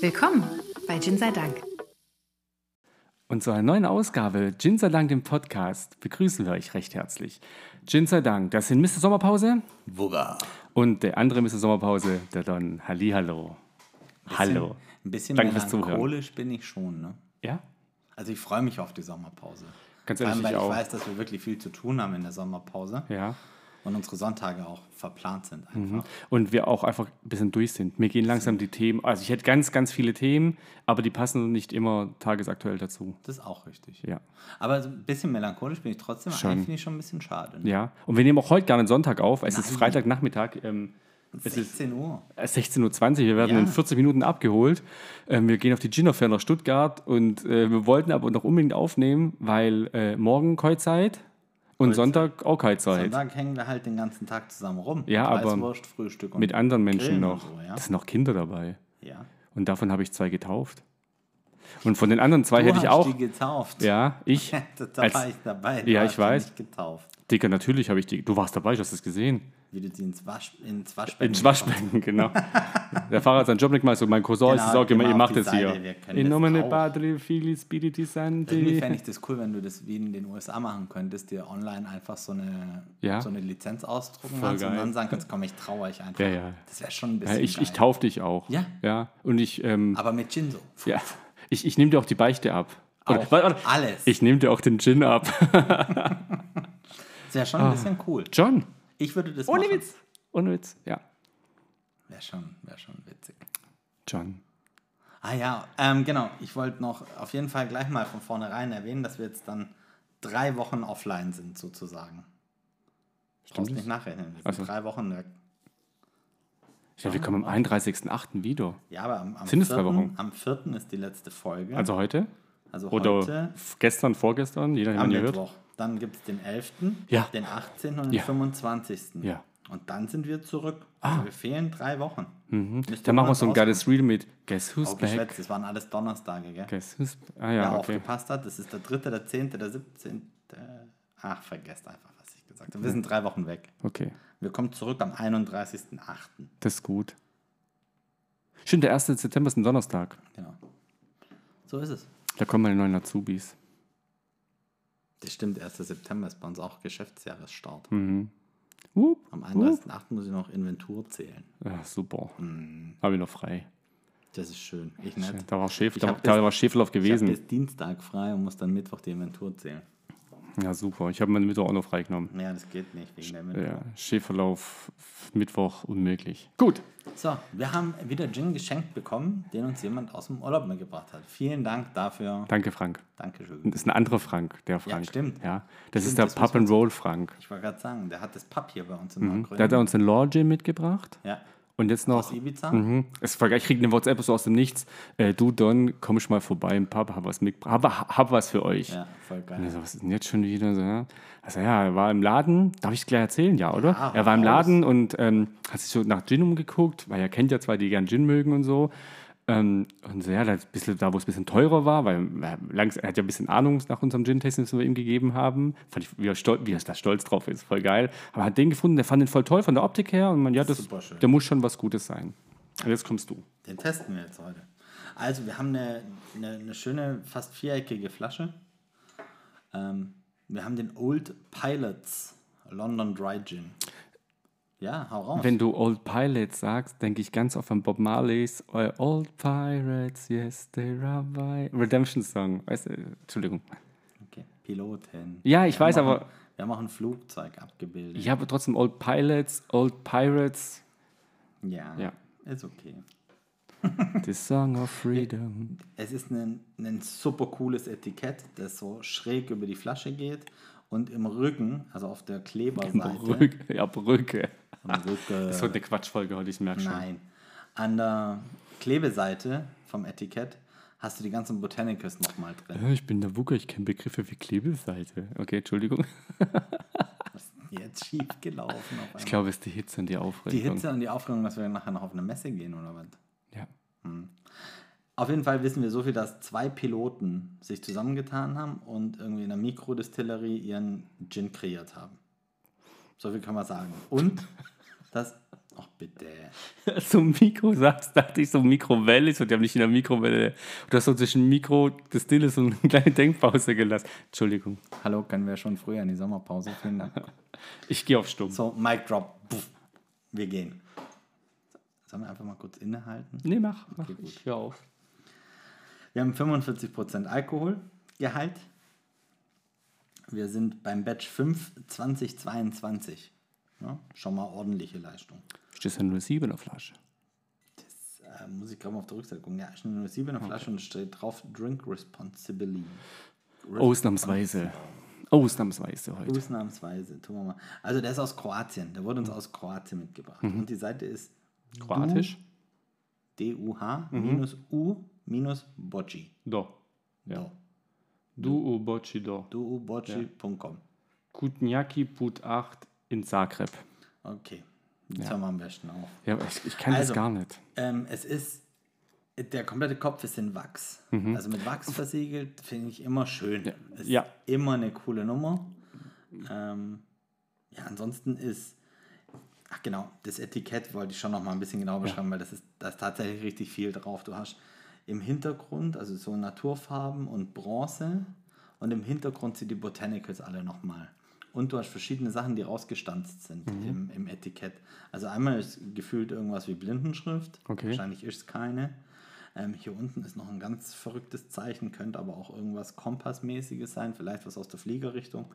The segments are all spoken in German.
Willkommen bei Gin sei Dank. Und zu einer neuen Ausgabe Gin sei Dank, dem Podcast, begrüßen wir euch recht herzlich. Gin sei Dank, das sind Mr. Sommerpause Wugga. und der andere Mr. Sommerpause, der Don. Hallihallo. Hallo. Ein bisschen Danke fürs Zuhören. melancholisch bin ich schon, ne? Ja? Also ich freue mich auf die Sommerpause. Ganz Vor allem, ehrlich, weil ich ich auch. weiß, dass wir wirklich viel zu tun haben in der Sommerpause Ja. Und unsere Sonntage auch verplant sind Mhm. einfach. Und wir auch einfach ein bisschen durch sind. Mir gehen langsam die Themen, also ich hätte ganz, ganz viele Themen, aber die passen nicht immer tagesaktuell dazu. Das ist auch richtig. Ja. Aber so ein bisschen melancholisch bin ich trotzdem. Schon. Eigentlich finde ich schon ein bisschen schade. Ne? Ja. Und wir nehmen auch heute gerne einen Sonntag auf. Es ist Nein. Freitagnachmittag. Ähm, es ist 16 Uhr. 16.20 Uhr. Wir werden Ja. in 40 Minuten abgeholt. Ähm, wir gehen auf die Gin Fair nach Stuttgart und äh, wir wollten aber noch unbedingt aufnehmen, weil äh, morgen Keuzeit und Sonntag auch Keuzeit. Sonntag hängen wir halt den ganzen Tag zusammen rum. Ja, aber Frühstück und Mit anderen Menschen Grillen noch. So, ja? Es sind noch Kinder dabei. ja. Und davon habe ich zwei getauft. Und von den anderen zwei Du hätte ich hast auch. die getauft. Ja, ich. da als- war ich dabei. Du Ja, hast ich weiß. Getauft. Dicker, natürlich habe ich die. Du warst dabei, du hast es gesehen. Wie du die ins, Wasch, ins Waschbecken Ins Waschbecken, genau. Der Fahrer hat seinen Job nicht gemacht, so mein Cousin ist Genau, es auch immer, ihr auf macht das hier. Seite, können In nomine. Padre, Fili, Spiriti Irgendwie Santi. fände ich das cool, wenn du das wie in den USA machen könntest, dir online einfach so eine, Ja. so eine Lizenz ausdrucken kannst und dann sagen kannst, komm, ich traue euch einfach. Ja, ja. Das wäre schon ein Ja, bisschen ich, ich geil. tauf dich auch. Ja. Ja. Und ich, ähm, Aber mit Gin so. ja. ich, ich nehme dir auch die Beichte ab. Oder, warte, warte. alles. Ich nehme dir auch den Gin ab. Das wäre schon ein bisschen cool. John. Ich würde das. Ohne machen. Witz. Ohne Witz. Ja. Wäre schon, wär schon witzig. John. Ah ja, ähm, genau. Ich wollte noch auf jeden Fall gleich mal von vornherein erwähnen, dass wir jetzt dann drei Wochen offline sind, sozusagen. Brauchst das? nicht nachrechnen. Wir sind Ach so. drei Wochen weg. Ja, wir kommen am 31.08. wieder. Ja, aber am, am, Sind es drei 4., Wochen? am 4. ist die letzte Folge. Also heute? Also Oder heute f- gestern, vorgestern, je nachdem, wann ihr hört. Mittwoch. Dann gibt es den 11., Ja. den 18. und den Ja. 25. Ja. Und dann sind wir zurück. Also wir fehlen drei Wochen. Mhm. Dann machen wir so ein geiles Reel mit Guess Who's Oh, back? geschwätzt, das waren alles Donnerstage, gell? Guess who's... Ah Wer ja, okay. aufgepasst hat, das ist der 3., der 10., der 17. Ach, vergesst einfach, was ich gesagt habe. Wir sind drei Wochen weg. Okay, Wir kommen zurück am 31.08. das ist gut. Stimmt, der 1. September ist ein Donnerstag. Genau. So ist es. Da kommen meine neuen Azubis. Das stimmt, 1. September ist bei uns auch Geschäftsjahresstart. Mhm. Wup, Am wup. 31.08. muss ich noch Inventur zählen. Ja, super. Mhm. Habe ich noch frei. Das ist schön. Ich nicht. Da war, Schäf, da, war Schäferlauf Ich habe gewesen. bis Dienstag frei und muss dann Mittwoch die Inventur zählen. Ja, super. Ich habe meine Mittwoch auch noch freigenommen. Ja, das geht nicht wegen der Inventur. Ja, Schäferlauf, Mittwoch, unmöglich. Gut. So, wir haben wieder Gin geschenkt bekommen, den uns jemand aus dem Urlaub mitgebracht hat. Vielen Dank dafür. Danke, Frank. Dankeschön. Das ist ein anderer Frank, der Frank. stimmt. Ja, das Stimmt, ist der das muss Pub and Roll Frank. Ich wollte gerade sagen, der hat das Papp hier bei uns in Mhm. Der hat uns den Law Gym mitgebracht. Ja, Und jetzt noch. aus Ibiza. Mhm. Ich kriege eine WhatsApp so aus dem Nichts. Äh, du, Don, komm ich mal vorbei im Pub, hab was mitgebracht. Hab, hab was für euch. Ja, voll Und geil. er so, was ist denn jetzt schon wieder? So, ja. Also ja, er war im Laden, darf ich es gleich erzählen, ja, oder? Ja, er war im. Laden und ähm, hat sich so nach Gin umgeguckt, weil er kennt ja zwei, die gern Gin mögen und so. Ähm, und so, ja, da, bisschen, da wo es ein bisschen teurer war, weil er, langs, er hat ja ein bisschen Ahnung nach unserem Gin-Tasting, das wir ihm gegeben haben. Fand ich, wie er, stolz, wie er da stolz drauf ist, voll geil. Aber er hat den gefunden, der fand den voll toll von der Optik her und man, ja, das, der muss schon was Gutes sein. Und jetzt kommst du. Den testen wir jetzt heute. Also, wir haben eine, eine, eine schöne, fast viereckige Flasche. Ähm, wir haben den Old Pilots London Dry Gin. Ja, hau raus. Wenn du Old Pilots sagst, denke ich ganz oft an Bob Marleys Old Pirates, yes, they rabbi. Redemption Song. Weißt du, Entschuldigung. okay. Piloten. Ja, ich Wir weiß, aber- ein- Wir haben auch ein Flugzeug abgebildet. Ich habe trotzdem Old Pilots, Old Pirates, Ja, Ja. ist okay. the Song of Freedom. Es ist ein, ein super cooles Etikett, das so schräg über die Flasche geht und im Rücken, also auf der Kleberseite. Brücke. Ja, Brücke. Das wird eine Quatschfolge heute, ich merke schon. nein. An der Klebeseite vom Etikett hast du die ganzen Botanicals nochmal drin. Ich bin der Wucker, ich kenne Begriffe wie Klebeseite. Okay, Entschuldigung. Was ist jetzt schief gelaufen auf Ich glaube, es ist die Hitze und die Die Aufregung. Hitze und die Aufregung, dass wir nachher noch auf eine Messe gehen oder was? Ja. Auf jeden Fall wissen wir so viel, dass zwei Piloten sich zusammengetan haben und irgendwie in der Mikrodistillerie ihren Gin kreiert haben. So viel kann man sagen. Und dass Ach bitte. so ein Mikro sagst, dachte ich so Mikrowelle ist und die haben nicht in der Mikrowelle. Du hast so zwischen Mikro, das Stille so eine kleine Denkpause gelassen. Entschuldigung. Hallo, können wir schon früher in die Sommerpause? Vielen Dank. Ich gehe auf Stumm. So, Mic Drop. Puff. Wir gehen. Sollen wir einfach mal kurz innehalten? Nee, mach. mach. Okay, gut. ich hör auf. Wir haben 45% Alkoholgehalt. Wir sind beim Batch 5 2022. Ja, schon mal ordentliche Leistung. Ja nur 7 auf Flasche. Äh, muss ich gerade mal auf der Rückseite gucken. Ja, ist eine 7er Flasche und steht drauf Drink Responsibly. Ausnahmsweise. Ausnahmsweise heute. Ausnahmsweise. Tun wir mal. Also der ist aus Kroatien. Der wurde uns aus Kroatien mitgebracht. Und die Seite ist Kroatisch? D-U-H minus U minus Bocci. Do. Ja. Do. Du u boci do. duubocci.com. Kutniaki Put 8 in Zagreb. Okay. Jetzt hören wir am besten auf. Ja, aber ich, ich kann Also. das gar nicht. Ähm, es ist, der komplette Kopf ist in Wachs. Also mit Wachs versiegelt finde ich immer schön. Ist Mhm. Ja. immer eine coole Nummer. Ähm, ja, ansonsten ist, ach genau, das Etikett wollte ich schon noch mal ein bisschen genauer beschreiben, weil das ist, da ist tatsächlich richtig viel drauf. Du hast im Hintergrund, also so Naturfarben und Bronze und im Hintergrund sind die Botanicals alle nochmal. Und du hast verschiedene Sachen, die rausgestanzt sind Mhm. im, im Etikett. Also einmal ist gefühlt irgendwas wie Blindenschrift. Okay. Wahrscheinlich ist es keine. Ähm, hier unten ist noch ein ganz verrücktes Zeichen, könnte aber auch irgendwas Kompassmäßiges sein, vielleicht was aus der Fliegerrichtung.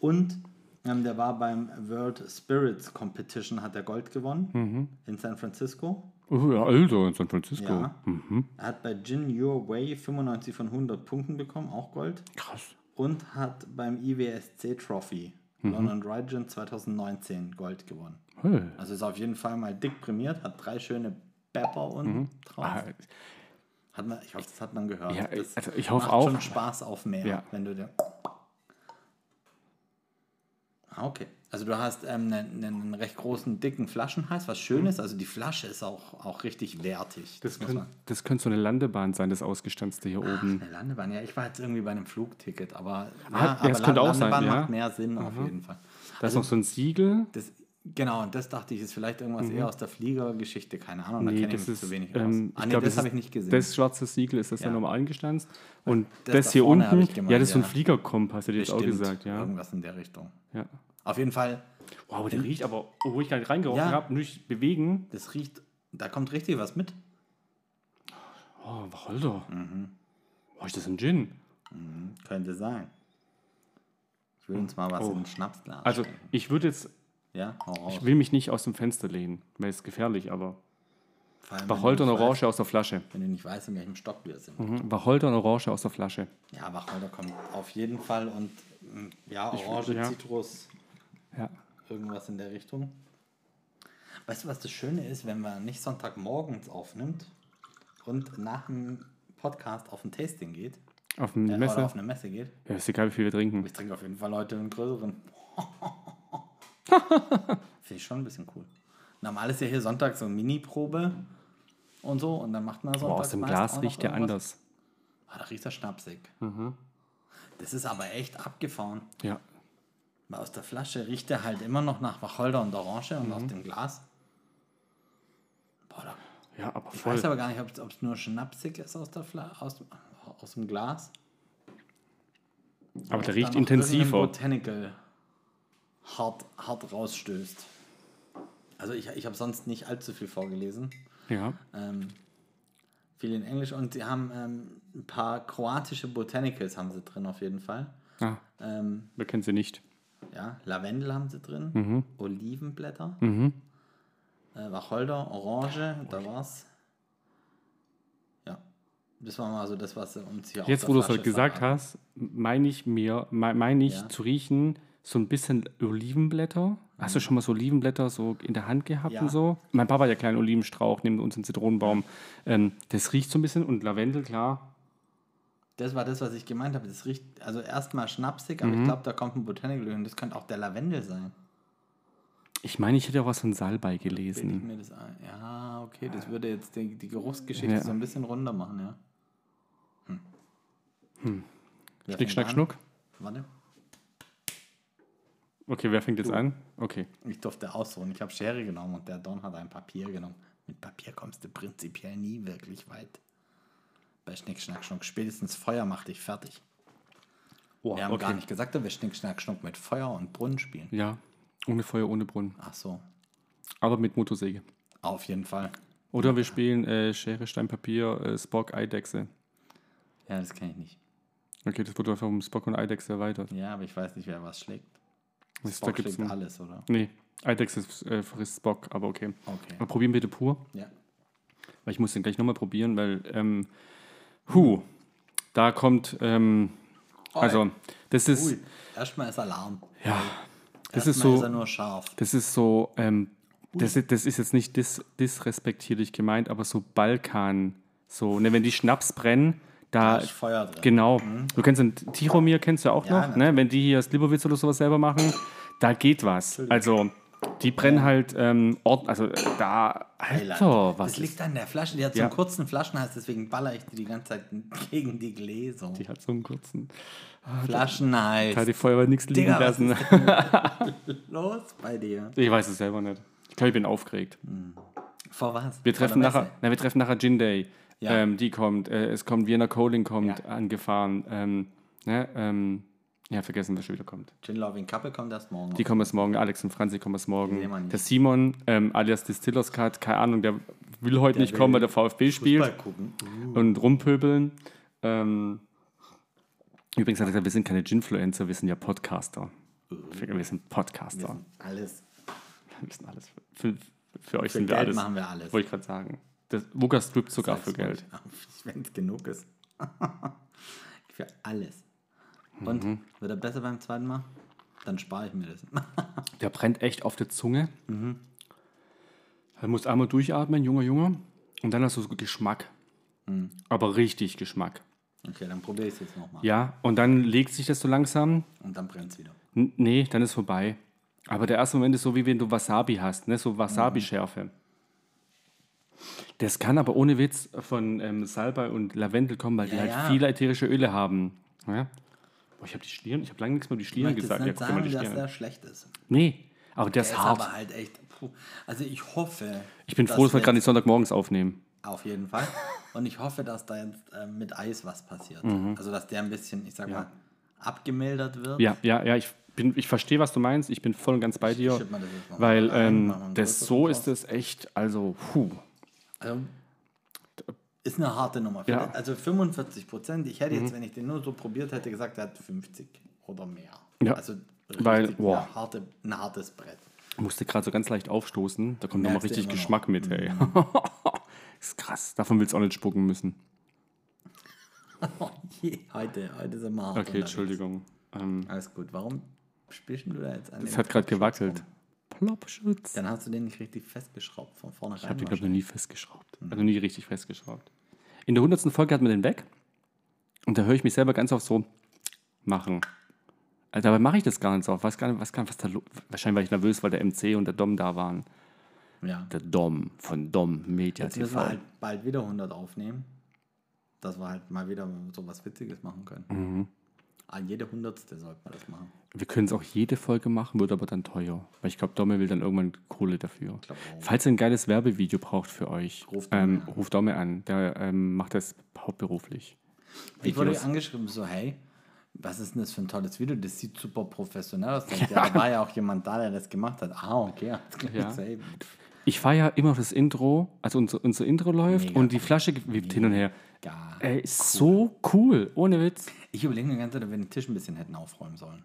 Und ähm, der war beim World Spirits Competition, hat er Gold gewonnen Mhm. in San Francisco. Oh, ja, also in San Francisco. Ja. Er hat bei Gin Your Way 95 von 100 Punkten bekommen, auch Gold. Krass. Und hat beim IWSC Trophy London Dry Gin 2019 Gold gewonnen. Hey. Also ist auf jeden Fall mal dick prämiert, hat drei schöne Pepper unten drauf. Ah, Hat man, ich hoffe, das hat man gehört. Ja, das also ich hoffe macht auch. schon Spaß auf mehr, Ja. wenn du dir. Ah, okay. Also du hast ähm, einen, einen recht großen, dicken Flaschenhals, was schön ist. Also die Flasche ist auch, auch richtig wertig. das, man- das könnte so eine Landebahn sein, das Ausgestanzte hier oben. Eine Landebahn, ja, ich war jetzt irgendwie bei einem Flugticket, aber, Ah, ja, aber es könnte auch sein, Landebahn ja. macht mehr Sinn auf jeden Fall. Da ist noch so ein Siegel. Das, genau, und das dachte ich, ist vielleicht irgendwas eher aus der Fliegergeschichte, keine Ahnung, da Mhm. Nee, kenne ich das mich ist, zu wenig ähm, aus. Ah, nee, glaube, das das, habe ich nicht gesehen. Das schwarze Siegel ist das ja, Ja. normal eingestanzt. Und das das, da hier unten, gemeint, ja, das ist so ein. Fliegerkompass, hätte ich jetzt auch gesagt, ja. Irgendwas in der Richtung. ja. Auf jeden Fall, Wow, aber der riecht aber, wo ich gar nicht reingerochen Ja. habe, durch Bewegen. das riecht, da kommt richtig was mit. Oh, Wacholder. Mhm. Oh, ist das ein Gin? Könnte sein. Ich will uns mal was Oh. in ein Schnapsglas Also, schenken. ich würde jetzt, Ja, ich will mich nicht aus dem Fenster lehnen, weil es gefährlich, aber allem, Wacholder und nicht Orange aus der Flasche. Weißt, wenn du nicht weißt, in welchem Stock wir sind. Mhm. Wacholder und Orange aus der Flasche. Ja, Wacholder kommt auf jeden Fall und mm, ja, Ich- Orange, ja. Zitrus, Ja. irgendwas in der Richtung. Weißt du, was das Schöne ist, wenn man nicht Sonntagmorgens aufnimmt und nach dem Podcast auf ein Tasting geht Auf eine äh, oder Messe. auf eine Messe geht? Ja, ist egal, wie viel wir trinken. Ich trinke auf jeden Fall heute einen größeren. Finde ich schon ein bisschen cool. Normal ist ja hier Sonntag so eine Mini-Probe und so und dann macht man Sonntag Aber aus dem Glas riecht der irgendwas. anders. Ah, da riecht er schnapsig. Mhm. Das ist aber echt abgefahren. Ja. Aus der Flasche riecht er halt immer noch nach Wacholder und Orange und Mhm. aus dem Glas. Boah, da, Ja, aber ich voll. weiß aber gar nicht, ob es nur schnapsig ist aus, der Fla aus, aus dem Glas. aber der riecht intensiver. Botanical hart, hart rausstößt. Also ich, ich habe sonst nicht allzu viel vorgelesen. Ja. Ähm, viel in Englisch und sie haben ähm, ein paar kroatische Botanicals haben sie drin auf jeden Fall. Ah, Ähm, wir kennen sie nicht. Ja, Lavendel haben sie drin, Mhm. Olivenblätter, Mhm. äh, Wacholder, Orange, da war's. Ja, das war mal so das, was hier auf Jetzt, wo du es heute gesagt verraten. hast, meine ich mir, me- meine ich Ja. zu riechen, so ein bisschen Olivenblätter. Hast du schon mal so Olivenblätter so in der Hand gehabt Mhm. Ja. und so? Mein Papa hat ja einen kleinen Olivenstrauch neben uns einen Zitronenbaum. Ähm, das riecht so ein bisschen und Lavendel, klar. Das war das, was ich gemeint habe. Das riecht also erstmal schnapsig, Mhm. aber ich glaube, da kommt ein Botanical und das könnte auch der Lavendel sein. Ich meine, ich hätte auch was von Salbei gelesen. mir das ein. Ja, okay, das würde jetzt die, die Geruchsgeschichte Ja. so ein bisschen runter machen, ja. Hm. Wer Schnick, schnack, an? schnuck. Warte. Okay, wer fängt jetzt an? Okay. Ich durfte ausruhen. Ich habe Schere genommen und der Don hat ein Papier genommen. Mit Papier kommst du prinzipiell nie wirklich weit. Bei Schnick, Schnack, Schnuck. Spätestens Feuer macht dich fertig. Oh, Wir haben okay. gar nicht gesagt, dass wir Schnick, Schnack, Schnuck mit Feuer und Brunnen spielen. Ja, ohne Feuer, ohne Brunnen. Ach so, Aber mit Motorsäge. auf jeden Fall. Oder wir spielen äh, Schere, Stein, Papier, äh, Spock, Eidechse. Ja, das kann ich nicht. Okay, das wurde einfach um Spock und Eidechse erweitert. Ja, aber ich weiß nicht, wer was schlägt. Das, da Spock gibt's schlägt alles, oder? Nee, Eidechse äh, frisst Spock, aber okay. Okay. Aber probieren bitte pur, Ja. weil ich muss den gleich nochmal probieren, weil, ähm, hu, da kommt, ähm, also, das ist, Ui, erstmal ist Alarm. ja, das ist Erstmal so, ist er nur scharf. Das ist so, ähm, das, ist- das ist jetzt nicht dis, disrespektierlich gemeint, aber so Balkan, so, ne, wenn die Schnaps brennen, da, Da ist Feuer drin. genau, du kennst den Tiromir, kennst du ja auch Ja, noch, ne, wenn die hier Slivovitz oder sowas selber machen, da geht was. Also, die brennen halt, ähm, Ort, also äh, da, Alter, was das liegt an der Flasche, die hat so Ja. einen kurzen Flaschenhals, deswegen baller ich die die ganze Zeit gegen die Gläser. die hat so einen kurzen, Flaschenhals. da hat die Feuerwehr nichts liegen Digga, was lassen. Los bei dir. Ich weiß es selber nicht. Ich glaube, ich bin aufgeregt. Vor was? Wir treffen nachher, na, wir treffen nachher Gin Day. Ja. Ähm, die kommt, äh, es kommt Vienna Coling kommt Ja. angefahren. Ähm, ne, ähm, ja, vergessen, wer schon wieder kommt. Gin Loving Couple kommt erst morgen. Die kommen erst morgen, Alex und Franzi kommen erst morgen. wir. Der Simon, ähm, alias Distillers Cut, keine Ahnung, der will heute nicht will kommen, weil der VfB spielt Fußball gucken. und rumpöbeln. Ähm, übrigens hat er gesagt, wir sind keine Ginfluencer, wir sind ja Podcaster. Wir sind Wir Podcaster. sind alles. Wir sind alles. Für, für euch Für sind wir Geld alles. machen wir alles. Wollte ich gerade sagen. Das, Lukas strippt sogar für Geld. Wenn es genug ist. Für alles. Und Mhm. wird er besser beim zweiten Mal? Dann spare ich mir das. Der brennt echt auf der Zunge. Er muss einmal durchatmen, junger Junge. Und dann hast du so Geschmack. Aber richtig Geschmack. Okay, dann probiere ich es jetzt nochmal. Ja, und dann legt sich das so langsam. Und dann brennt es wieder. N nee, dann ist vorbei. Aber der erste Moment ist so, wie wenn du Wasabi hast, ne? so Wasabi-Schärfe. Das kann aber ohne Witz von ähm, Salbei und Lavendel kommen, weil die Ja, halt ja. viele ätherische Öle haben. Ja? Boah, ich habe die Schlieren, ich habe lange nichts mehr über die Ich jetzt gesagt. nicht guck dir mal sagen, die dass an. schlecht ist. Nee, aber der Der ist hart. aber halt echt. Puh. Also ich hoffe. Ich bin froh, dass wir gerade nicht Sonntagmorgens aufnehmen. Auf jeden Fall. Und ich hoffe, dass da jetzt äh, mit Eis was passiert. Also dass der ein bisschen, ich sag mal, abgemildert wird. Mhm. Ja, ja, ja, ich, bin, ich verstehe, was du meinst. Ich bin voll und ganz bei dir. mal das Weil mal ähm, das so ist es echt, also, puh. Also, ist eine harte Nummer. Ja. Mhm. Also 45 Prozent. Ich hätte jetzt, wenn ich den nur so probiert hätte, gesagt, er hat 50 oder mehr. Ja. Also Weil, boah. eine harte, ein hartes Brett. Musste gerade so ganz leicht aufstoßen. Da kommt nochmal richtig noch. Mhm. Geschmack mit, ey. ist krass. Davon willst du auch nicht spucken müssen. heute, heute sind wir hart Okay. Entschuldigung. Ähm, Alles gut. Warum spielst du da jetzt an es hat gerade gewackelt. rum? Plopschutz. Dann hast du den nicht richtig festgeschraubt von vorne Ich habe den, glaube ich, noch nie festgeschraubt. Also nie richtig festgeschraubt. In der 100. Folge hat man den weg. Und da höre ich mich selber ganz oft so machen. Also dabei mache ich das gar nicht so. Weiß gar nicht, was, gar nicht, was da Wahrscheinlich war ich nervös, weil der MC und der Dom da waren. Ja. Der Dom von Dom Media Jetzt müssen TV. wir halt bald wieder 100 aufnehmen, dass wir halt mal wieder so was Witziges machen können. Mhm. Ah, jede Hundertste sollte man das machen. Wir können es auch jede Folge machen, wird aber dann teuer. Weil ich glaube, Domme will dann irgendwann Kohle dafür. Falls ihr ein geiles Werbevideo braucht für euch, Ruft Domme ähm, an. ruft Domme an. Der ähm, macht das hauptberuflich. Ich wurde angeschrieben, so, hey, was ist denn das für ein tolles Video? Das sieht super professionell aus. Ja. Da war ja auch jemand da, der das gemacht hat. Ah, okay. klar. Ja. Ich feiere immer das Intro, also unser, unser Intro läuft Mega und die Flasche wippt hin und her. Ey, ist so cool, ohne Witz. Ich überlege mir die ganze Zeit, ob wir den Tisch ein bisschen hätten aufräumen sollen.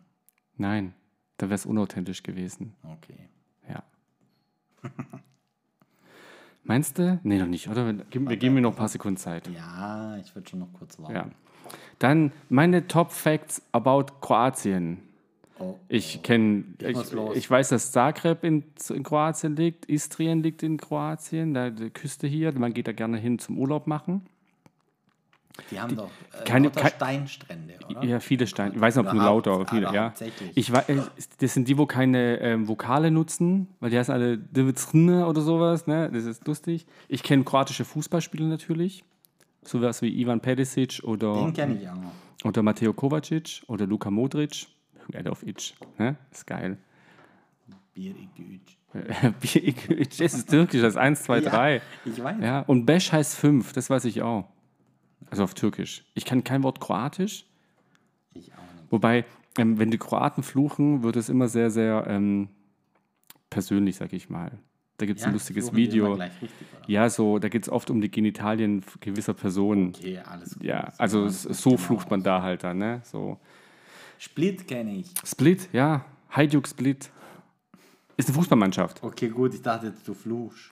Nein, da wäre es unauthentisch gewesen. Okay. Ja. Meinst du? Nee, noch nicht, oder? Gib- Wir geben mir noch ein paar Sekunden Zeit. Ja, ich würde schon noch kurz warten. Ja. Dann meine Top Facts about Kroatien. Oh, Ich kenne, ich, ich weiß, dass Zagreb in, in Kroatien liegt, Istrien liegt in Kroatien, da die Küste hier. Man geht da gerne hin zum Urlaub machen. Die haben doch äh, keine- lauter kein- Steinstrände, oder? Ja, viele Steine. Ich weiß nicht, ob nur lauter, aber viele, aber ja. Ich weiß, äh, das sind die, wo keine ähm, Vokale nutzen, weil die heißen alle Divitsrne oder sowas, ne? Das ist lustig. Ich kenne kroatische Fußballspieler natürlich. Sowas wie Ivan Perisic oder, Den kenne ich auch noch. oder Mateo Kovacic oder Luka Modric. Irgendeiner auf Itch, ne? Ist geil. Bier igüç. das ist türkisch, das ist 1, 2, 3. ich weiß. Ja, und Beş heißt 5, das weiß ich auch. Also auf Türkisch. Ich kann kein Wort Kroatisch, Ich auch nicht. wobei, ähm, wenn die Kroaten fluchen, wird es immer sehr, sehr ähm, persönlich, sag ich mal. Da gibt es ein lustiges Video. Richtig? Ja, so, da geht es oft um die Genitalien gewisser Personen. Okay, alles gut. Ja, also kann man s- gut so genau flucht man da halt dann, ne? So. Split kenne ich. Split, ja. Hajduk Split. Ist eine Fußballmannschaft. Okay, gut, ich dachte du fluchst.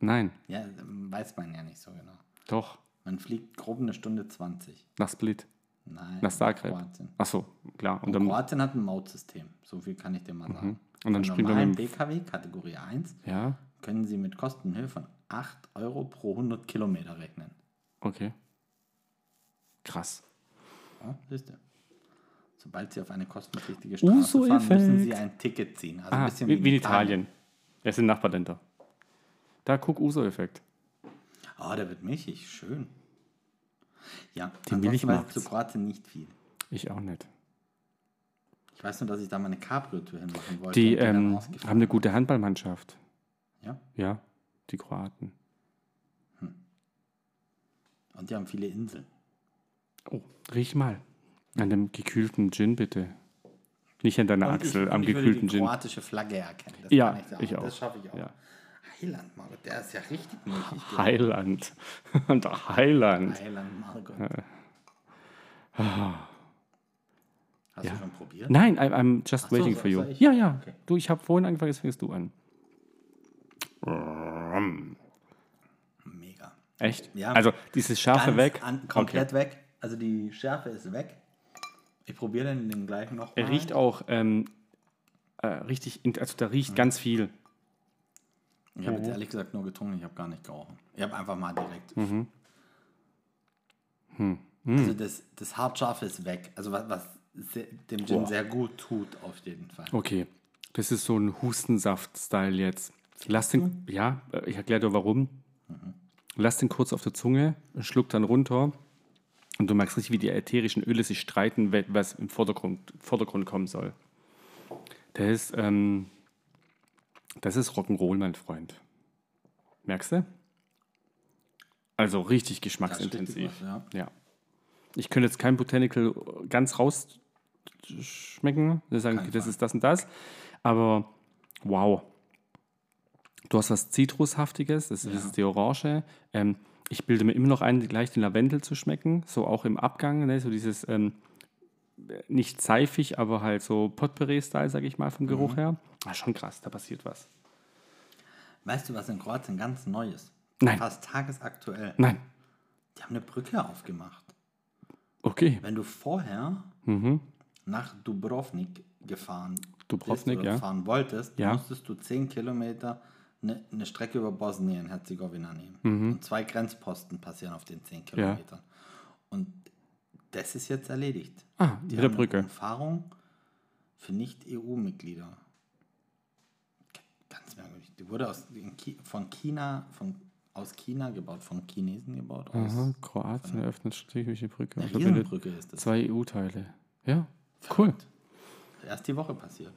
Nein, Ja, weiß man ja nicht so genau. doch. Man fliegt grob eine Stunde 20. Nach Split. Nein. Nach Zagreb. Kroatien. Ach so, klar. Und Und dann, Kroatien hat ein Mautsystem. So viel kann ich dir mal sagen. Und dann man normalen mit BKW Kategorie 1 ja, können Sie mit Kostenhöhe von 8 Euro pro 100 Kilometer rechnen. okay. Krass. Ja, siehst du. Sobald Sie auf eine kostenpflichtige Straße fahren, Uso-Effekt. müssen Sie ein Ticket ziehen. Also ein Ah, bisschen wie, wie in Italien. Es sind Nachbarländer. Da guck Uso-Effekt. Oh, der wird milchig. Schön. Ja, Die Milch mag's. ich zu Kroatien nicht viel. Ich auch nicht. Ich weiß nur, dass ich da mal eine Cabrio-Tour hinmachen wollte. Die ähm, haben eine gute Handballmannschaft. Ja, Ja, die Kroaten. und die haben viele Inseln. Oh, riech mal. An dem gekühlten Gin bitte. Nicht an deiner Achsel, ich, am und ich würde gekühlten die Gin. kroatische Flagge erkennen. Das Ja, kann ich auch. Das schaffe ich auch. Ja. Heiland, Margot, der ist ja richtig milchig. Heiland. Der Heiland. Heiland, Margot. Hast Ja. du schon probiert? Nein, I, I'm just so, waiting so- for you. soll ich? Ja, ja. Okay. Du, ich habe vorhin angefangen, jetzt fängst du an. Mega. Echt? Ja. Also dieses Scharfe Ganz weg. An, komplett weg. Also die Schärfe ist weg. Ich probiere den, den gleichen noch. Er riecht auch ähm, äh, richtig, also da riecht ganz viel. Ich habe jetzt ehrlich gesagt nur getrunken, ich habe gar nicht gerochen. Ich habe einfach mal direkt. Mhm. Hm. Also das, das Hartscharfe ist weg. Also was, was sehr, dem Gin Boah. sehr gut tut, auf jeden Fall. Okay, das ist so ein Hustensaft-Style jetzt. Lass den, ja, äh, ich erkläre dir warum. Lass den kurz auf der Zunge, schluck dann runter und du merkst richtig, wie die ätherischen Öle sich streiten, was im Vordergrund, Vordergrund kommen soll. Das ist, ähm, das ist Rock'n'Roll, mein Freund. Merkst du? Also richtig Das geschmacksintensiv. was, ja. Ja. Ich könnte jetzt kein Botanical ganz rausschmecken. Wir sagen, das ist das und das. Aber wow. Du hast was Zitrushaftiges, das, das ist die Orange. Ähm, ich bilde mir immer noch ein, gleich den Lavendel zu schmecken. So auch im Abgang, ne? so dieses ähm, nicht seifig, aber halt so Potpourri-Style, sage ich mal, vom Mhm. Geruch her. Ah, schon krass, da passiert was. Weißt du, was in Kroatien ganz neu ist? Nein. Fast tagesaktuell. Nein. Die haben eine Brücke aufgemacht. Okay. Wenn du vorher Mhm. nach Dubrovnik gefahren Dubrovnik, bist oder ja. fahren wolltest, Ja. musstest du 10 Kilometer eine, eine Strecke über Bosnien-Herzegowina nehmen. Mhm. Und zwei Grenzposten passieren auf den 10 Kilometern. Und das ist jetzt erledigt. Ah, Die mit der Brücke. Eine Umfahrung für Nicht-EU-Mitglieder. Ganz merkwürdig. Die wurde aus, von China, von, aus China gebaut, von Chinesen gebaut. Aus Aha, Kroatien eröffnet strategische Brücke. verbindet Riesenbrücke ist das. Zwei EU-Teile. Ja, cool. Erst die Woche passiert.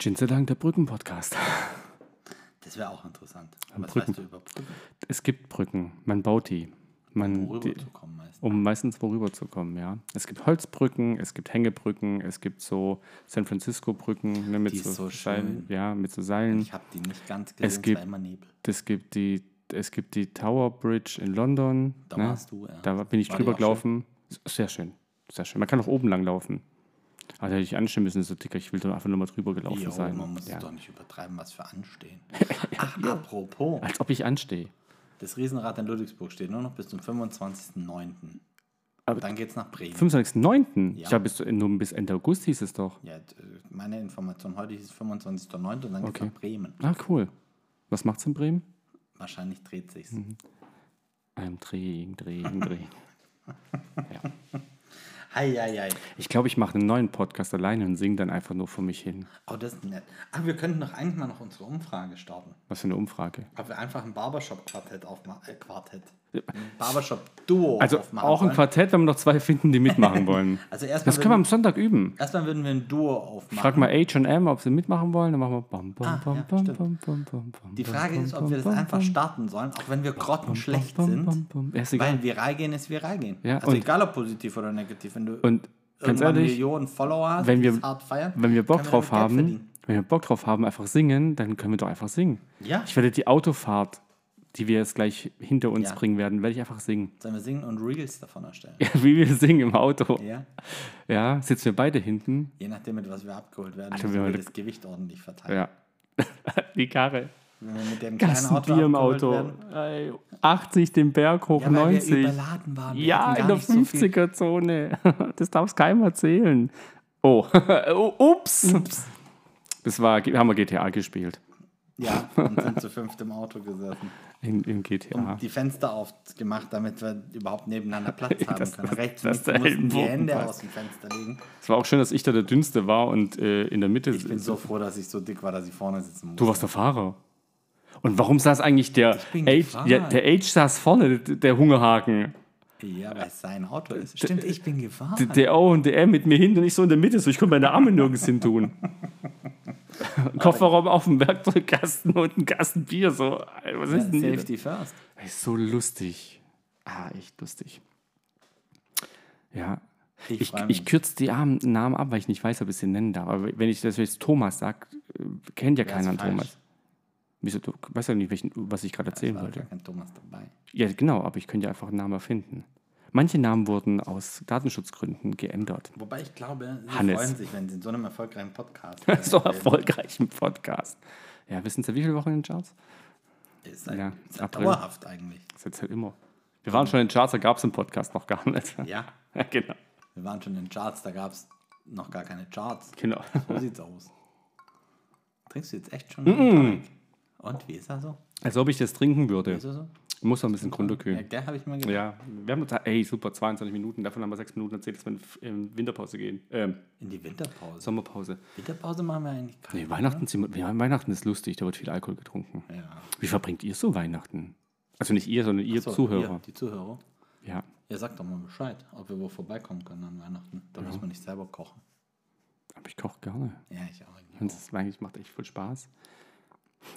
Dank, der Brücken-Podcast. Das wäre auch interessant. Was Brücken. weißt du über Brücken? Es gibt Brücken, man baut die. Man, Worüber die meistens. um meistens kommen, ja. Es gibt Holzbrücken, es gibt Hängebrücken, es gibt so San Francisco-Brücken ne, mit Die so, so Seilen, schön. ja, mit so Seilen. Ich habe die nicht ganz gesehen, es, gibt- immer Nebel. Es gibt die, es gibt die Tower Bridge in London. Da ne? warst du, ja. Da bin ich War drüber gelaufen. Sehr schön, sehr schön. Man kann auch oben lang laufen. Da hätte ich anstehen müssen, so dicker, ich will da einfach nur mal drüber gelaufen Jo, sein. man muss ja. doch nicht übertreiben, was für anstehen. Ach, apropos. Als ob ich anstehe. Das Riesenrad in Ludwigsburg steht nur noch bis zum 25.09. Aber- Dann geht's nach Bremen. 25.09. Ja. Ich habe bis, nur bis Ende August hieß es doch. Ja, meine Information heute hieß 25.09. und dann geht's Okay. nach Bremen. Ah, cool. Was macht's in Bremen? Wahrscheinlich dreht sich's. Mhm. I'm drehen, drehen, drehen. Hei. Ich glaube, ich mache einen neuen Podcast alleine und singe dann einfach nur vor mich hin. Oh, das ist nett. Aber wir könnten doch eigentlich mal noch unsere Umfrage starten. Was für eine Umfrage. Ob wir einfach ein Barbershop-Quartett aufmachen. Äh, Quartett. Barbershop-Duo Also aufmachen auch ein wollen. Quartett, wenn wir noch zwei finden, die mitmachen wollen. Also erstmal Das können wir am Sonntag üben. erstmal würden wir ein Duo aufmachen. Frag mal H&M, ob sie mitmachen wollen. Dann machen wir bam, bam, Ah, bam, ja, bam, bam, bam, Die Frage bam, ist, ob wir das einfach starten sollen, auch wenn wir grottenschlecht sind. Weil viral gehen ist viral gehen. Ja, also egal ob positiv oder negativ. Wenn du Und ganz ehrlich, Millionen Follower hast, wenn wir- hart feiern, wenn wir Bock drauf haben, wenn wir Bock drauf haben, einfach singen, dann können wir doch einfach singen. Ja. Ich werde die Autofahrt, die wir jetzt gleich hinter uns Ja. bringen werden, werde ich einfach singen. Sollen wir singen und Reels davon erstellen? Ja, wie wir singen im Auto. Ja. Ja, sitzen wir beide hinten. Je nachdem, mit was wir abgeholt werden, Alter, müssen wir das Gewicht ordentlich verteilen. Ja. die Karre. Wenn wir mit dem kleinen Auto Bier im Auto. werden. Ey, 80 den Berg hoch, Ja, weil wir 90. überladen waren. Wir Ja, in der nicht so viel- 50er-Zone. Das darf es keinem erzählen. Oh, oh ups. Das war, haben wir GTA gespielt. Ja, und sind zu fünft im Auto gesessen. In, Im GTA. Und die Fenster aufgemacht, damit wir überhaupt nebeneinander Platz haben Das- können. Rechts das und der links mussten die Hände passt. aus dem Fenster legen. Es war auch schön, dass ich da der Dünnste war und äh, in der Mitte. Ich bin so froh, dass ich so dick war, dass ich vorne sitzen musste. du warst der Fahrer. Und warum saß eigentlich der Age, ja, der Age saß vorne, der Hungerhaken. Ja, weil es sein Auto ist. Stimmt, ich bin gefahren. Der, O und der M mit mir hinten und ich so in der Mitte, so ich konnte meine Arme nirgends hin tun. Kofferraum auf dem Werkzeugkasten und ein Kasten Bier, so. Was ist denn hier? Safety first. Ey, so lustig. Ah, echt lustig. Ja. Ich Ich, ich, kürze die Armen- Namen ab, weil ich nicht weiß, ob ich sie nennen darf. Aber wenn ich das jetzt Thomas sage, kennt ja keiner ist einen? Thomas. Wieso, du weißt ja nicht, welchen, was ich gerade erzählen war wollte. gar kein Thomas dabei. Ja, genau, aber ich könnte ja einfach einen Namen erfinden. Manche Namen wurden aus Datenschutzgründen geändert. Wobei ich glaube, sie Hannes. freuen sich, wenn sie in so einem erfolgreichen Podcast so erfolgreichen Podcast. Ja, wissen Sie, wie viele Wochen in den Charts? Ist halt, Ja, ist halt April. dauerhaft eigentlich. Das ist jetzt halt immer. Wir waren schon in den Charts, da gab es den Podcast noch gar nicht. Ja, Ja, genau. wir waren schon in den Charts, da gab es noch gar keine Charts. genau. So sieht's aus. Trinkst du jetzt echt schon einen Tonic? Und wie ist er so? Als ob ich das trinken würde. Ist er so? Muss noch ein bisschen Ja, runterkühlen. der habe ich mal gedacht. Ja, wir haben gesagt, ey, super, 22 Minuten, davon haben wir 6 Minuten erzählt, dass wir in in Winterpause gehen. Ähm, In die Winterpause. Sommerpause. Winterpause machen wir eigentlich keine. Nee, Weihnachten, sind ja, Weihnachten ist lustig, da wird viel Alkohol getrunken. Ja. Wie verbringt ihr so Weihnachten? Also nicht ihr, sondern ihr So, Zuhörer. Ihr, die Zuhörer. Ja. Ja, sagt doch mal Bescheid, ob wir wo vorbeikommen können an Weihnachten. Da müssen wir nicht selber kochen. Aber ich koche gerne. Ja, ich auch. eigentlich Und das eigentlich macht echt voll Spaß.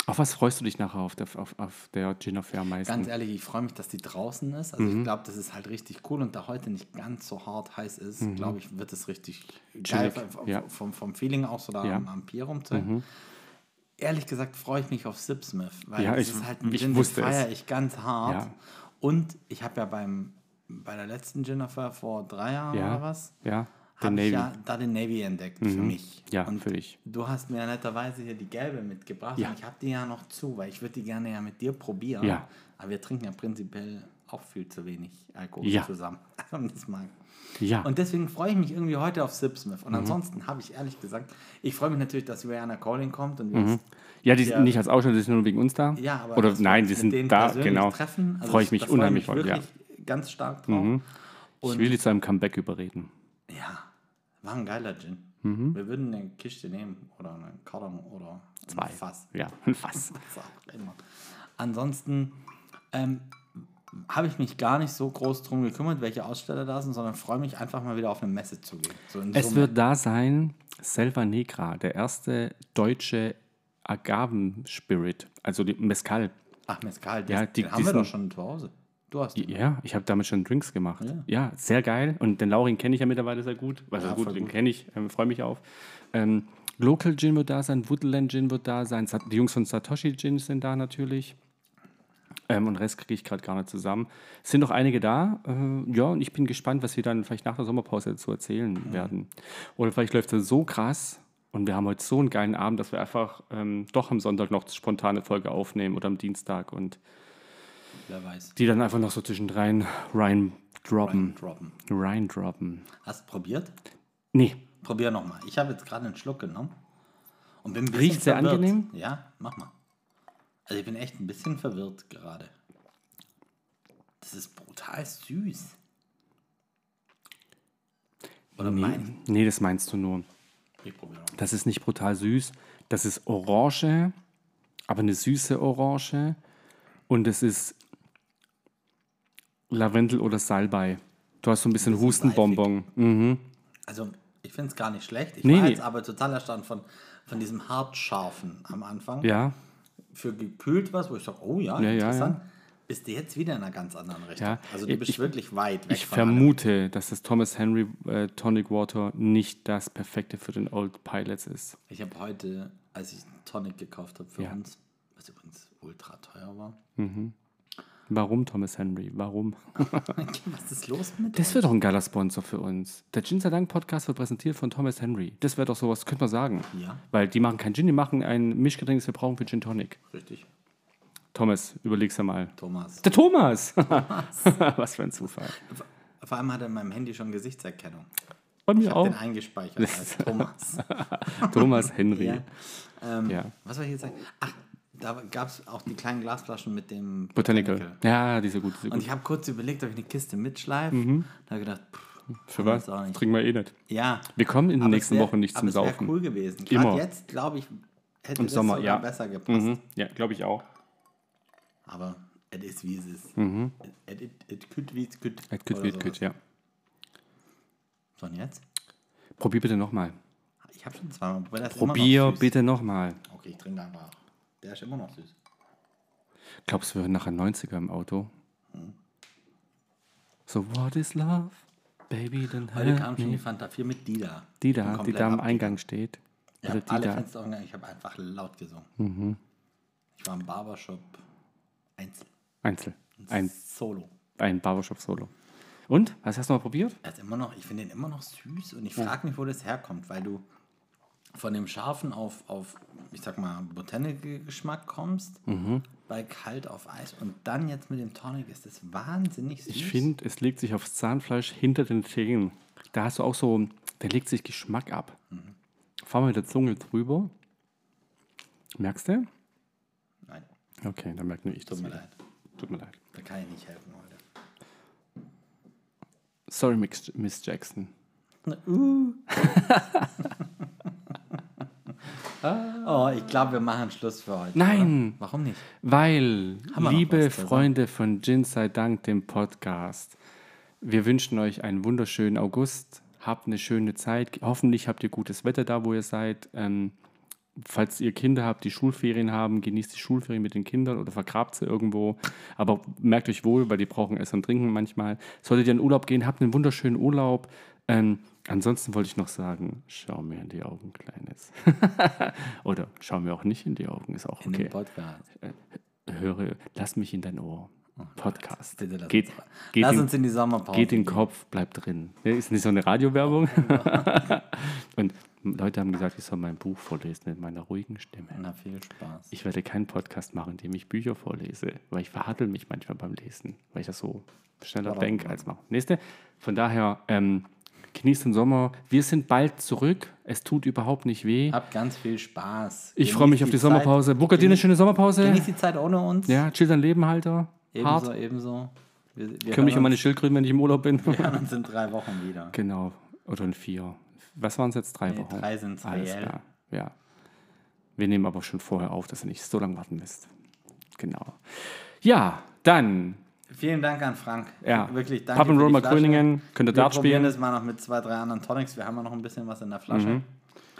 Auf was freust du dich nachher auf der, auf, auf der Gin Affair am meisten? Ganz ehrlich, ich freue mich, dass die draußen ist. Also ich glaube, das ist halt richtig cool und da heute nicht ganz so hart heiß ist, glaube ich, wird es richtig geil Chillig, vom, ja. vom, vom Feeling auch so da Ja. am, am Pier rumzuhängen. Ehrlich gesagt freue ich mich auf Sipsmith, weil Ja, das ich- ist halt ein ich Gin, den feiere ich ganz hart. Ja. Und ich habe ja beim bei der letzten Gin Affair vor drei Jahren Ja. oder was, Ja, habe ich ja da den Navy entdeckt für mich. Ja, und für dich. Du hast mir netterweise hier die gelbe mitgebracht Ja. und ich habe die ja noch zu, weil ich würde die gerne ja mit dir probieren. Ja. Aber wir trinken ja prinzipiell auch viel zu wenig Alkohol Ja. zusammen. Das mag. Ja. Und deswegen freue ich mich irgendwie heute auf Sipsmith. Mhm. Und ansonsten habe ich ehrlich gesagt, ich freue mich natürlich, dass Rihanna Colling kommt und uns ja, die sind nicht als Aussteller, die sind nur wegen uns da. ja, aber Oder nein, die sind da, genau. Treffen. Also freue ich mich da freue unheimlich mich voll, ja. wirklich ganz stark drauf. Ich will die zu einem Comeback überreden. War ein geiler Gin. Mhm. Wir würden eine Kiste nehmen oder einen Karton oder Zwei. ein Fass. Ja, ein Fass. Ansonsten ähm, habe ich mich gar nicht so groß drum gekümmert, welche Aussteller da sind, sondern freue mich einfach mal wieder auf eine Messe zu gehen. So Es Summe. wird da sein Selva Negra, der erste deutsche Agavenspirit, also die Mezcal. Ach, Mescal, Ja, die- den haben wir diesen- doch schon zu Hause. Du hast den. Ja, ich habe damit schon Drinks gemacht. Ja. Ja, sehr geil. Und den Laurin kenne ich ja mittlerweile sehr gut. Also Ja, gut, voll den gut. kenne ich, ähm, freue mich auf. Ähm, Local Gin wird da sein, Woodland Gin wird da sein, die Jungs von Satoshi Gin sind da natürlich. Ähm, und den Rest kriege ich gerade gar nicht zusammen. Es sind noch einige da. Äh, ja, und ich bin gespannt, was wir dann vielleicht nach der Sommerpause dazu erzählen werden. Oder vielleicht läuft es so krass und wir haben heute so einen geilen Abend, dass wir einfach ähm, doch am Sonntag noch spontane Folge aufnehmen oder am Dienstag und Wer weiß. die dann einfach noch so zwischendrin rein droppen. Droppen. Rein droppen. Hast du probiert? Nee, Probier nochmal. Ich habe jetzt gerade einen Schluck genommen und bin ein bisschen Riecht sehr verwirrt. angenehm? Ja, mach mal. Also ich bin echt ein bisschen verwirrt gerade. Das ist brutal süß. Oder nee, mein nee, das meinst du nur. ich probiere noch. Das ist nicht brutal süß. Das ist Orange, aber eine süße Orange. Und es ist Lavendel oder Salbei. Du hast so ein bisschen Hustenbonbon. Mhm. Also, ich finde es gar nicht schlecht. Ich Nee, war nee. jetzt aber total erstaunt von, von diesem hartscharfen am Anfang. Ja, Für gekühlt was, wo ich sage, oh ja, Ja, ja, interessant. Bist du jetzt wieder in einer ganz anderen Richtung. Ja, Also, du bist ich- wirklich weit weg ich von allem. vermute, dass das Thomas Henry äh, Tonic Water nicht das perfekte für den Old Pilots ist. Ich habe heute, als ich Tonic gekauft habe für Ja. uns, was übrigens ultra teuer war. Warum Thomas Henry? Warum? was ist los mit Das wäre doch ein geiler Sponsor für uns. Der Gin Sei Dank Podcast wird präsentiert von Thomas Henry. Das wäre doch sowas, könnte man sagen. Ja. Weil die machen kein Gin, die machen ein Mischgetränk, das wir brauchen für Gin Tonic. Richtig. Thomas, überleg's ja mal. Thomas. Der Thomas! Was für ein Zufall. Vor allem hat er in meinem Handy schon Gesichtserkennung. Bei Ich mir habe auch. den eingespeichert als Thomas. Thomas Henry. ja. Ähm, Ja. Was soll ich jetzt sagen? Ach, da gab es auch die kleinen Glasflaschen mit dem Botanical. Ja, die sind gut. Die sind Und gut. ich habe kurz überlegt, ob ich eine Kiste mitschleife. Da habe ich gedacht, pff, Für was? das. Trinken wir eh nicht. ja. Wir kommen in den aber es nächsten wär- Wochen nicht aber zum es Saufen. cool gewesen. Immer. Gerade jetzt, glaube ich, hätte Im das Sommer, ja. besser gepasst. Mhm. Ja, glaube ich auch. Aber es ist, wie es ist. Mhm. Es it, it could, wie es could. Et küt, oder wie sowas. küt, ja. So, und jetzt? Probier bitte nochmal. Ich habe schon zweimal immer noch Probier süß. bitte nochmal. Okay, ich trinke einfach. Der ist immer noch süß. Glaubst du, wir hören nachher 90er im Auto? Mhm. So, what is love? Baby, then Heute kam schon die. Fanta 4 mit Dida. Die Bin da, die da am. Eingang steht. Ich Oder habe alle. Fenster. Ich habe einfach laut gesungen. Mhm. Ich war im Barbershop einzeln. Einzel. Ein, Solo. ein Barbershop-Solo. Und? Was hast du mal probiert? Er ist immer noch, ich finde den immer noch süß und ich frage mich, wo das herkommt, weil du von dem scharfen auf, auf ich sag mal, Botanical-Geschmack kommst, Mhm. bei kalt auf Eis und dann jetzt mit dem Tonic ist das wahnsinnig süß. Ich finde, es legt sich aufs Zahnfleisch hinter den Zähnen. Da hast du auch so, da legt sich Geschmack ab. Mhm. Fahr mal mit der Zunge drüber. Merkst du? Nein, Okay, dann merke nur ich tut das mir wieder. leid. Tut mir leid. Da kann ich nicht helfen heute. Sorry, Miss Jackson. Uh. oh, ich glaube, wir machen Schluss für heute. Nein. Oder? Warum nicht? Weil, liebe Freunde von Gin sei Dank, dem Podcast, wir wünschen euch einen wunderschönen August. Habt eine schöne Zeit. Hoffentlich habt ihr gutes Wetter da, wo ihr seid. Ähm, falls ihr Kinder habt, die Schulferien haben, genießt die Schulferien mit den Kindern oder vergrabt sie irgendwo. Aber merkt euch wohl, weil die brauchen Essen und Trinken manchmal. Solltet ihr in Urlaub gehen, habt einen wunderschönen Urlaub. Ähm, ansonsten wollte ich noch sagen, schau mir in die Augen, Kleines. oder schau mir auch nicht in die Augen, ist auch In okay dem Podcast. höre, lass mich in dein Ohr. Podcast. Bitte lass geht, uns, geht, lass in, uns in die Sommerpause. geht in den. Kopf, bleibt drin. Ist nicht so eine Radiowerbung. Und Leute haben gesagt, ich soll mein Buch vorlesen in meiner ruhigen Stimme. Na, viel Spaß. Ich werde keinen Podcast machen, in dem ich Bücher vorlese, weil ich verhattel mich manchmal beim Lesen, weil ich das so schneller denke als mache. Nächste. Von daher, ähm, genießt den Sommer. Wir sind bald zurück. Es tut überhaupt nicht weh. Habt ganz viel Spaß. Ich freue mich auf die Zeit. Sommerpause. Booker dir eine schöne Sommerpause. Genieß die Zeit ohne uns. Ja, chill dein Leben, Halter. Hart. Ebenso, ebenso. Wir, wir, Kümmere mich um meine Schildkröten, wenn ich im Urlaub bin. wir hören uns in drei Wochen wieder. genau. Oder in vier. Was waren es jetzt? Drei Nee, Wochen? drei sind's Alles reell. Ja. Wir nehmen aber schon vorher auf, dass ihr nicht so lange warten müsst. Genau. Ja, dann. Vielen Dank an Frank. Ja. Wirklich danke. Gröningen. Könnt ihr Wir Dart probieren spielen. das mal noch mit zwei, drei anderen Tonics. Wir haben ja noch ein bisschen was in der Flasche.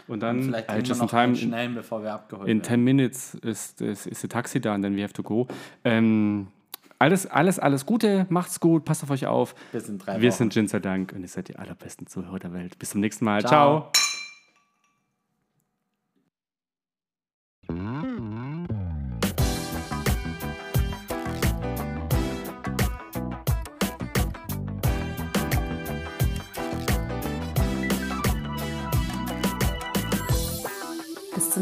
Und dann, Vielleicht äh, wir just in time, in, schnellen, bevor wir abgeholt in werden. 10 minutes ist, ist, ist the taxi da and then we have to go. Ähm, alles, alles, alles Gute. Macht's gut. Passt auf euch auf. Bis in drei Wir Wochen. sind Gin sei Dank und ihr seid die allerbesten Zuhörer der Welt. Bis zum nächsten Mal. Ciao. Ciao.